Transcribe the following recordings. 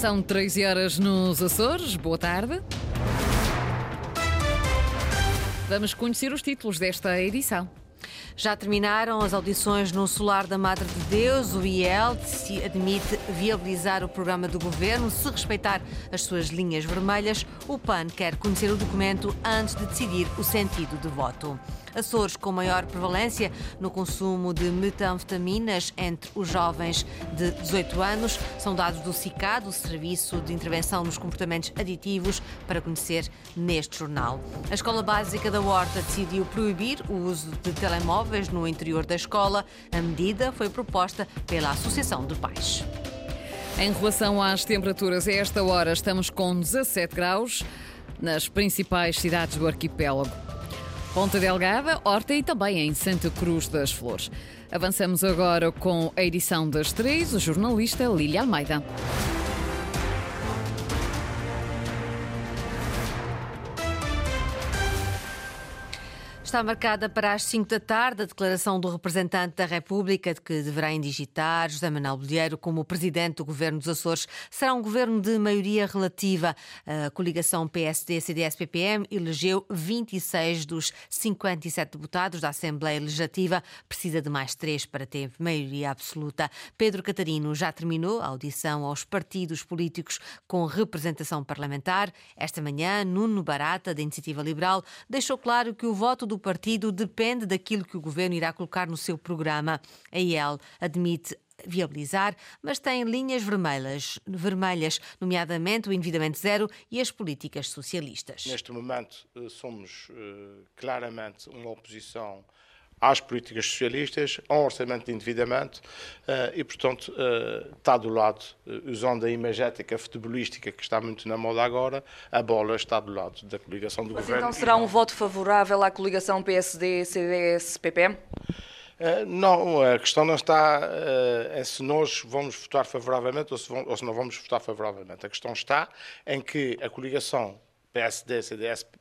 São 13 horas nos Açores. Boa tarde. Vamos conhecer os títulos desta edição. Já terminaram as audições no Solar da Madre de Deus. O IEL admite viabilizar o programa do governo se respeitar as suas linhas vermelhas. O PAN quer conhecer o documento antes de decidir o sentido de voto. Açores com maior prevalência no consumo de metanfetaminas entre os jovens de 18 anos. São dados do CICAD, o Serviço de Intervenção nos Comportamentos Aditivos, para conhecer neste jornal. A Escola Básica da Horta decidiu proibir o uso de telemóveis no interior da escola. A medida foi proposta pela Associação de Pais. Em relação às temperaturas, a esta hora estamos com 17 graus nas principais cidades do arquipélago. Ponta Delgada, Horta e também em Santa Cruz das Flores. Avançamos agora com a edição das três, o jornalista Lília Almeida. Está marcada para as 5 da tarde a declaração do representante da República de que deverá indigitar José Manuel Bolheiro como presidente do governo dos Açores. Será um governo de maioria relativa. A coligação PSD-CDS-PPM elegeu 26 dos 57 deputados da Assembleia Legislativa. Precisa de mais três para ter maioria absoluta. Pedro Catarino já terminou a audição aos partidos políticos com representação parlamentar. Esta manhã, Nuno Barata, da Iniciativa Liberal, deixou claro que o voto do partido depende daquilo que o governo irá colocar no seu programa. A IEL admite viabilizar, mas tem linhas vermelhas, vermelhas, nomeadamente o endividamento zero e as políticas socialistas. Neste momento, eh, somos uh, claramente uma oposição às políticas socialistas, a um orçamento de endividamento uh, e, portanto, uh, está do lado, uh, usando a imagética futebolística que está muito na moda agora, a bola está do lado da coligação do Mas governo. Então será um voto favorável à coligação PSD-CDS-PPM? não, a questão não está em se nós vamos votar favoravelmente ou se, ou se não vamos votar favoravelmente. A questão está em que a coligação PSD-CDS e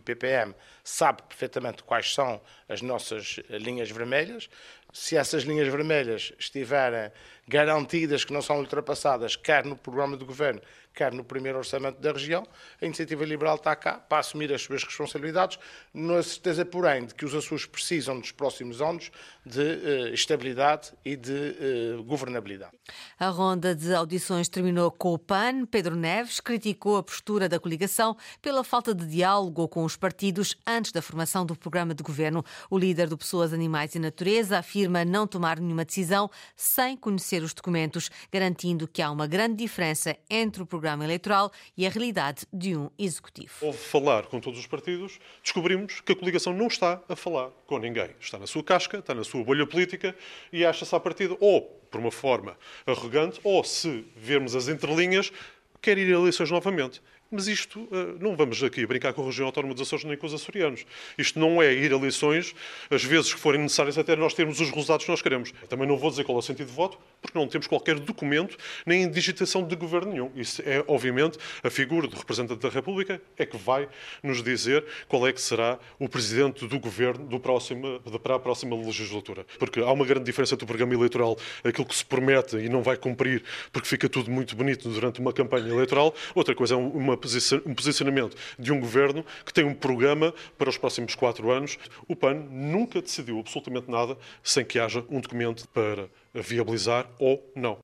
PPM sabe perfeitamente quais são as nossas linhas vermelhas. Se essas linhas vermelhas estiverem garantidas que não são ultrapassadas, quer no programa de governo, quer no primeiro orçamento da região, a Iniciativa Liberal está cá para assumir as suas responsabilidades, na certeza, porém, de que os Açores precisam nos próximos anos de uh, estabilidade e de uh, governabilidade. A ronda de audições terminou com o PAN. Pedro Neves criticou a postura da coligação pela falta de diálogo com os partidos antes da formação do programa de governo. O líder do Pessoas, Animais e Natureza afirma não tomar nenhuma decisão sem conhecer os documentos, garantindo que há uma grande diferença entre o programa programa eleitoral e a realidade de um executivo. Houve falar com todos os partidos, descobrimos que a coligação não está a falar com ninguém. Está na sua casca, está na sua bolha política e acha-se a partida ou por uma forma arrogante ou, se vermos as entrelinhas, quer ir a eleições novamente. Mas isto, eh, não vamos aqui brincar com a região autónoma dos Açores nem com os açorianos. Isto não é ir a eleições, as vezes que forem necessárias, até nós termos os resultados que nós queremos. também não vou dizer qual é o sentido de voto, porque não temos qualquer documento nem digitação de governo nenhum. Isso é, obviamente, a figura do representante da República é que vai nos dizer qual é que será o presidente do governo do próximo, para a próxima legislatura. Porque há uma grande diferença entre o programa eleitoral, aquilo que se promete e não vai cumprir, porque fica tudo muito bonito durante uma campanha eleitoral. Outra coisa é uma um posicionamento de um governo que tem um programa para os próximos quatro anos. O PAN nunca decidiu absolutamente nada sem que haja um documento para viabilizar ou não.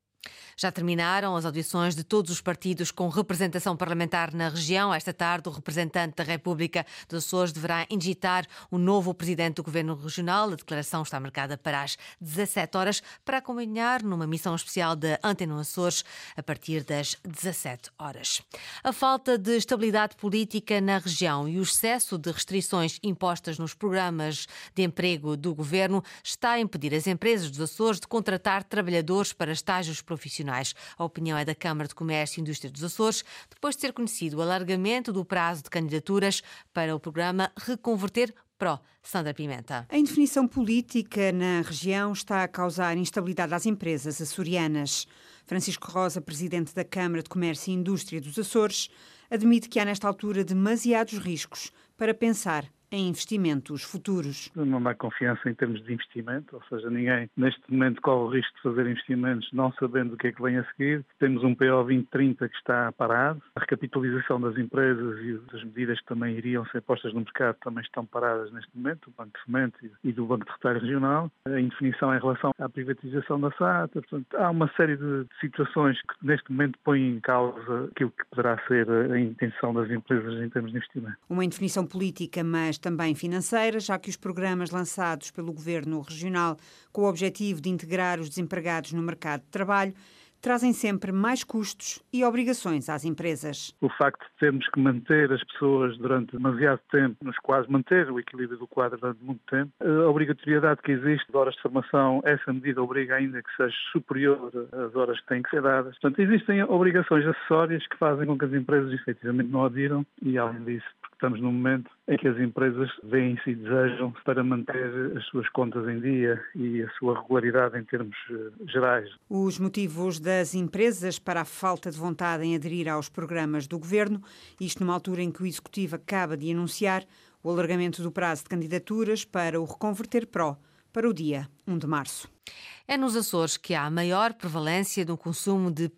Já terminaram as audições de todos os partidos com representação parlamentar na região. Esta tarde, o representante da República dos Açores deverá indigitar o novo presidente do Governo Regional. A declaração está marcada para as 17 horas para acompanhar numa missão especial da Antena Açores a partir das 17 horas. A falta de estabilidade política na região e o excesso de restrições impostas nos programas de emprego do governo está a impedir as empresas dos Açores de contratar trabalhadores para estágios profissionais A opinião é da Câmara de Comércio e Indústria dos Açores, depois de ter conhecido o alargamento do prazo de candidaturas para o programa Reconverter Pro. Sandra Pimenta. A indefinição política na região está a causar instabilidade às empresas açorianas. Francisco Rosa, presidente da Câmara de Comércio e Indústria dos Açores, admite que há nesta altura demasiados riscos para pensar em investimentos futuros. Não há confiança em termos de investimento, ou seja, ninguém neste momento corre o risco de fazer investimentos não sabendo o que é que vem a seguir. Temos um PO 2030 que está parado, a recapitalização das empresas e as medidas que também iriam ser postas no mercado também estão paradas neste momento, do Banco de Fomento e do Banco de Retalho Regional, a indefinição em relação à privatização da SATA, portanto, há uma série de situações que neste momento põem em causa aquilo que poderá ser a intenção das empresas em termos de investimento. Uma indefinição política, mas também financeira, já que os programas lançados pelo Governo Regional com o objetivo de integrar os desempregados no mercado de trabalho trazem sempre mais custos e obrigações às empresas. O facto de termos que manter as pessoas durante demasiado tempo, nos quase manter o equilíbrio do quadro durante muito tempo, a obrigatoriedade que existe de horas de formação, essa medida obriga ainda que seja superior às horas que têm que ser dadas. Portanto, existem obrigações acessórias que fazem com que as empresas efetivamente não adiram e, além disso, estamos num momento em que as empresas veem-se e desejam para manter as suas contas em dia e a sua regularidade em termos eh, gerais. Os motivos das empresas para a falta de vontade em aderir aos programas do governo, isto numa altura em que o Executivo acaba de anunciar o alargamento do prazo de candidaturas para o Reconverter Pro para o dia 1 de março. É nos Açores que há a maior prevalência do consumo de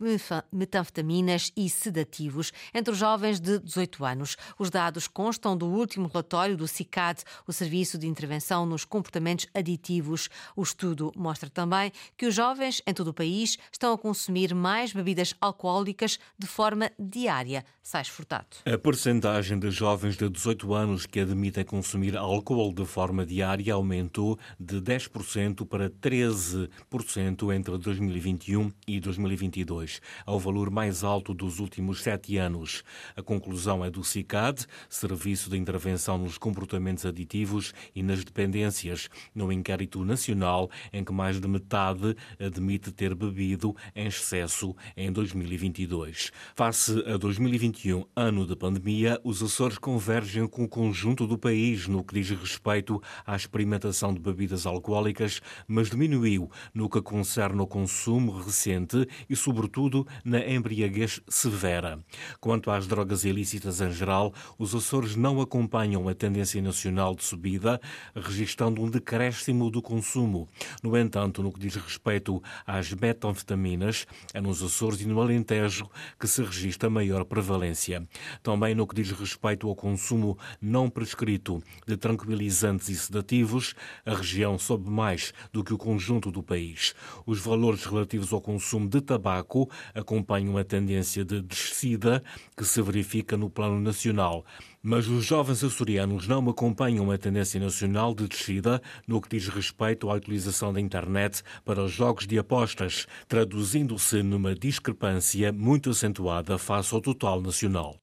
metanfetaminas e sedativos entre os jovens de 18 anos. Os dados constam do último relatório do CICAD, o Serviço de Intervenção nos Comportamentos Aditivos. O estudo mostra também que os jovens em todo o país estão a consumir mais bebidas alcoólicas de forma diária. Sais Furtado. A percentagem de jovens de 18 anos que admitem consumir álcool de forma diária aumentou de 10% para 13% entre 2021 e 2022, ao valor mais alto dos últimos sete anos. A conclusão é do CICAD, Serviço de Intervenção nos Comportamentos Aditivos e nas Dependências, no inquérito nacional em que mais de metade admite ter bebido em excesso em 2022. Face a 2021, ano de pandemia, os Açores convergem com o conjunto do país no que diz respeito à experimentação de bebidas alcoólicas, mas diminuiu no que concerne ao consumo recente e, sobretudo, na embriaguez severa. Quanto às drogas ilícitas em geral, os Açores não acompanham a tendência nacional de subida, registrando um decréscimo do consumo. No entanto, no que diz respeito às metanfetaminas, é nos Açores e no Alentejo que se registra maior prevalência. Também no que diz respeito ao consumo não prescrito de tranquilizantes e sedativos, a região sobe mais do que o conjunto do país. Os valores relativos ao consumo de tabaco acompanham a tendência de descida que se verifica no plano nacional. Mas os jovens açorianos não acompanham a tendência nacional de descida no que diz respeito à utilização da internet para os jogos de apostas, traduzindo-se numa discrepância muito acentuada face ao total nacional.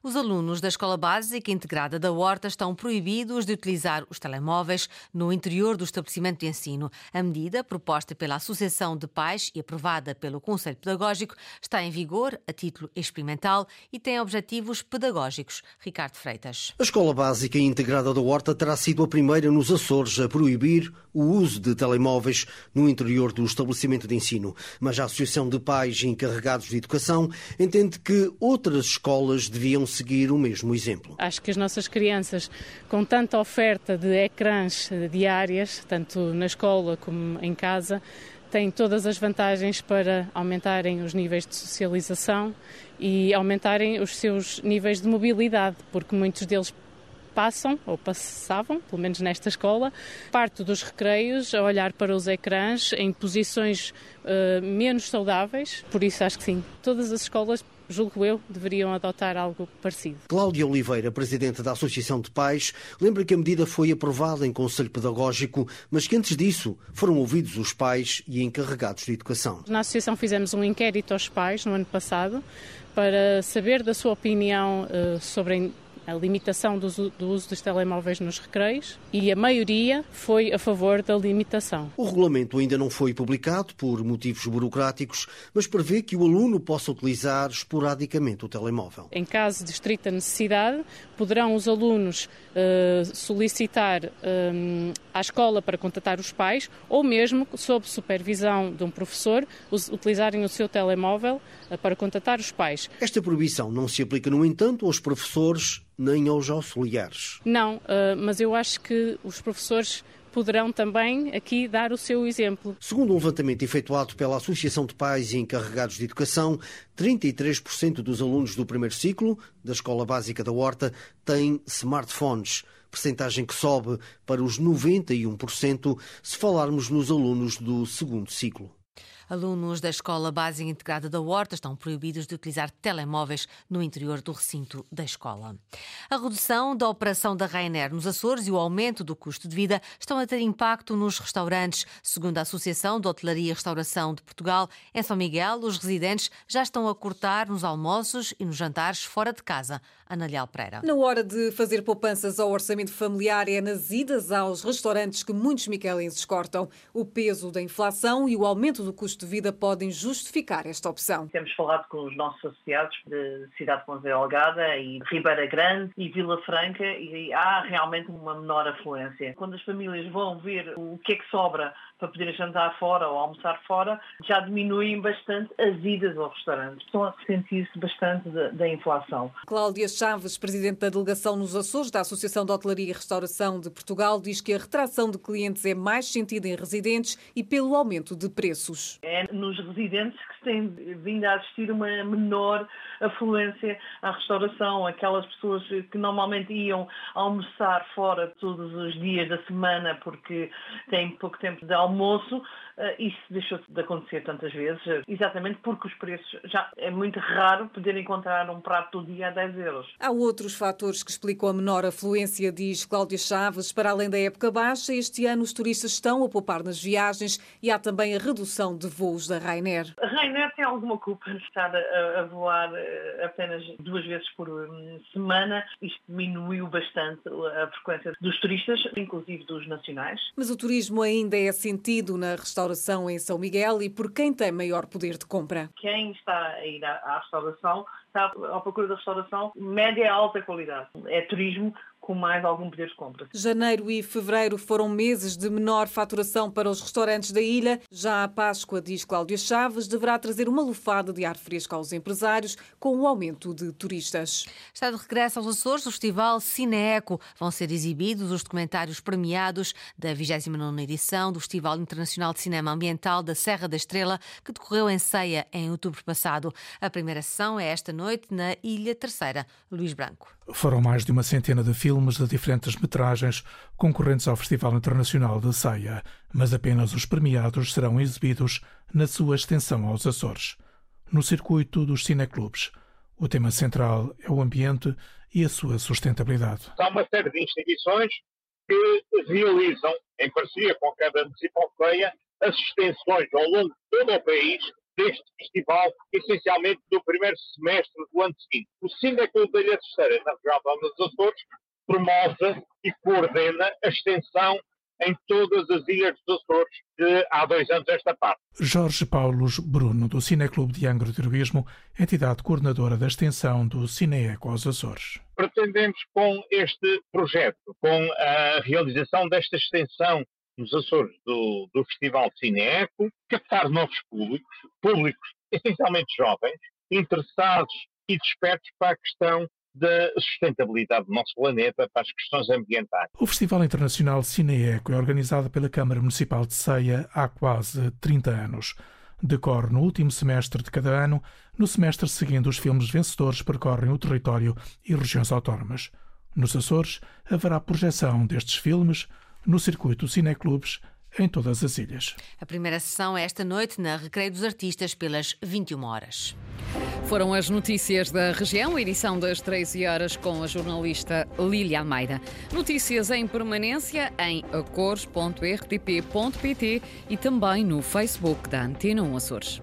Os alunos da Escola Básica Integrada da Horta estão proibidos de utilizar os telemóveis no interior do estabelecimento de ensino. A medida, proposta pela Associação de Pais e aprovada pelo Conselho Pedagógico, está em vigor a título experimental e tem objetivos pedagógicos. Ricardo Freitas. A Escola Básica Integrada da Horta terá sido a primeira nos Açores a proibir o uso de telemóveis no interior do estabelecimento de ensino. Mas a Associação de Pais encarregados de Educação entende que outras escolas deviam seguir o mesmo exemplo. Acho que as nossas crianças, com tanta oferta de ecrãs diárias, tanto na escola como em casa, têm todas as vantagens para aumentarem os níveis de socialização e aumentarem os seus níveis de mobilidade, porque muitos deles passam, ou passavam, pelo menos nesta escola, parte dos recreios a olhar para os ecrãs em posições uh, menos saudáveis. Por isso, acho que sim, todas as escolas julgo eu, deveriam adotar algo parecido. Cláudia Oliveira, presidente da Associação de Pais, lembra que a medida foi aprovada em Conselho Pedagógico, mas que antes disso foram ouvidos os pais e encarregados de educação. Na Associação fizemos um inquérito aos pais no ano passado para saber da sua opinião uh, sobre a limitação do uso, do uso dos telemóveis nos recreios e a maioria foi a favor da limitação. O regulamento ainda não foi publicado por motivos burocráticos, mas prevê que o aluno possa utilizar esporadicamente o telemóvel. Em caso de estrita necessidade, poderão os alunos uh, solicitar um, à escola para contatar os pais ou mesmo, sob supervisão de um professor, utilizarem o seu telemóvel uh, para contatar os pais. Esta proibição não se aplica, no entanto, aos professores nem aos auxiliares. Não, eh, mas eu acho que os professores poderão também aqui dar o seu exemplo. Segundo um levantamento efetuado pela Associação de Pais e Encarregados de Educação, 33% dos alunos do primeiro ciclo da Escola Básica da Horta têm smartphones, percentagem que sobe para os 91% se falarmos nos alunos do segundo ciclo. Alunos da Escola Básica Integrada da Horta estão proibidos de utilizar telemóveis no interior do recinto da escola. A redução da operação da Rainer nos Açores e o aumento do custo de vida estão a ter impacto nos restaurantes. Segundo a Associação de Hotelaria e Restauração de Portugal, em São Miguel, os residentes já estão a cortar nos almoços e nos jantares fora de casa. Ana Leal Pereira. Na hora de fazer poupanças ao orçamento familiar, é nas idas aos restaurantes que muitos miquelenses cortam. O peso da inflação e o aumento do custo de vida podem justificar esta opção. Temos falado com os nossos associados de Cidade de Algada e Ribeira Grande e Vila Franca e há realmente uma menor afluência. Quando as famílias vão ver o que é que sobra para poderem jantar fora ou almoçar fora, já diminuem bastante as idas ao restaurante. Estão a sentir-se bastante da, da inflação. Cláudia Chaves, presidente da delegação nos Açores da Associação de Hotelaria e Restauração de Portugal, diz que a retração de clientes é mais sentida em residentes e pelo aumento de preços. É nos residentes que se tem vindo a assistir uma menor afluência à restauração, aquelas pessoas que normalmente iam almoçar fora todos os dias da semana porque têm pouco tempo de almoço eh, isso deixou de acontecer tantas vezes, exatamente porque os preços já é muito raro poder encontrar um prato do dia a 10 euros. Há outros fatores que explicam a menor afluência, diz Cláudia Chaves. Para além da época baixa, este ano os turistas estão a poupar nas viagens e há também a redução de voos da Rainer. A Rainer tem alguma culpa de estar a, a voar eh, apenas duas vezes por semana. Isto diminuiu bastante a frequência dos turistas, inclusive dos nacionais. Mas o turismo ainda é sentido na restauração em São Miguel e por quem tem maior poder de compra. Quem está a ir à restauração está à procura da restauração média e alta qualidade. É turismo com mais algum poder de compra. Janeiro e fevereiro foram meses de menor faturação para os restaurantes da ilha. Já a Páscoa, diz Cláudia Chaves, deverá trazer uma lufada de ar fresco aos empresários com o aumento de turistas. Está de regresso aos Açores o Festival Cineeco. Vão ser exibidos os documentários premiados da 29ª edição do Festival Internacional de Cinema Ambiental da Serra da Estrela, que decorreu em Ceia em outubro passado. A primeira sessão é esta noite na Ilha Terceira. Luís Branco. Foram mais de uma centena de filmes de diferentes metragens concorrentes ao Festival Internacional de Ceia, mas apenas os premiados serão exibidos na sua extensão aos Açores. No circuito dos cineclubes, o tema central é o ambiente e a sua sustentabilidade. Há uma série de instituições que realizam, em parceria com cada municipal as extensões ao longo de todo o país deste festival, essencialmente do primeiro semestre do ano seguinte. O Sindicato da Ilha Terceira, na região dos Açores, promove e coordena a extensão em todas as ilhas dos Açores de há dois anos esta parte. Jorge Paulos Bruno, do Cineclube de Angra de Heroísmo, entidade coordenadora da extensão do Cineeco aos Açores. Pretendemos com este projeto, com a realização desta extensão nos Açores do, do Festival Cineeco, captar novos públicos, públicos essencialmente jovens, interessados e despertos para a questão da sustentabilidade do nosso planeta, para as questões ambientais. O Festival Internacional Cineeco é organizado pela Câmara Municipal de Ceia há quase 30 anos. Decorre no último semestre de cada ano, no semestre seguinte os filmes vencedores percorrem o território e regiões autónomas. Nos Açores haverá projeção destes filmes no circuito Cineclubes em todas as ilhas. A primeira sessão é esta noite na Recreio dos Artistas pelas 21 horas. Foram as notícias da região, edição das 13 horas com a jornalista Lília Almeida. Notícias em permanência em acores.rtp.pt e também no Facebook da Antena 1 Açores.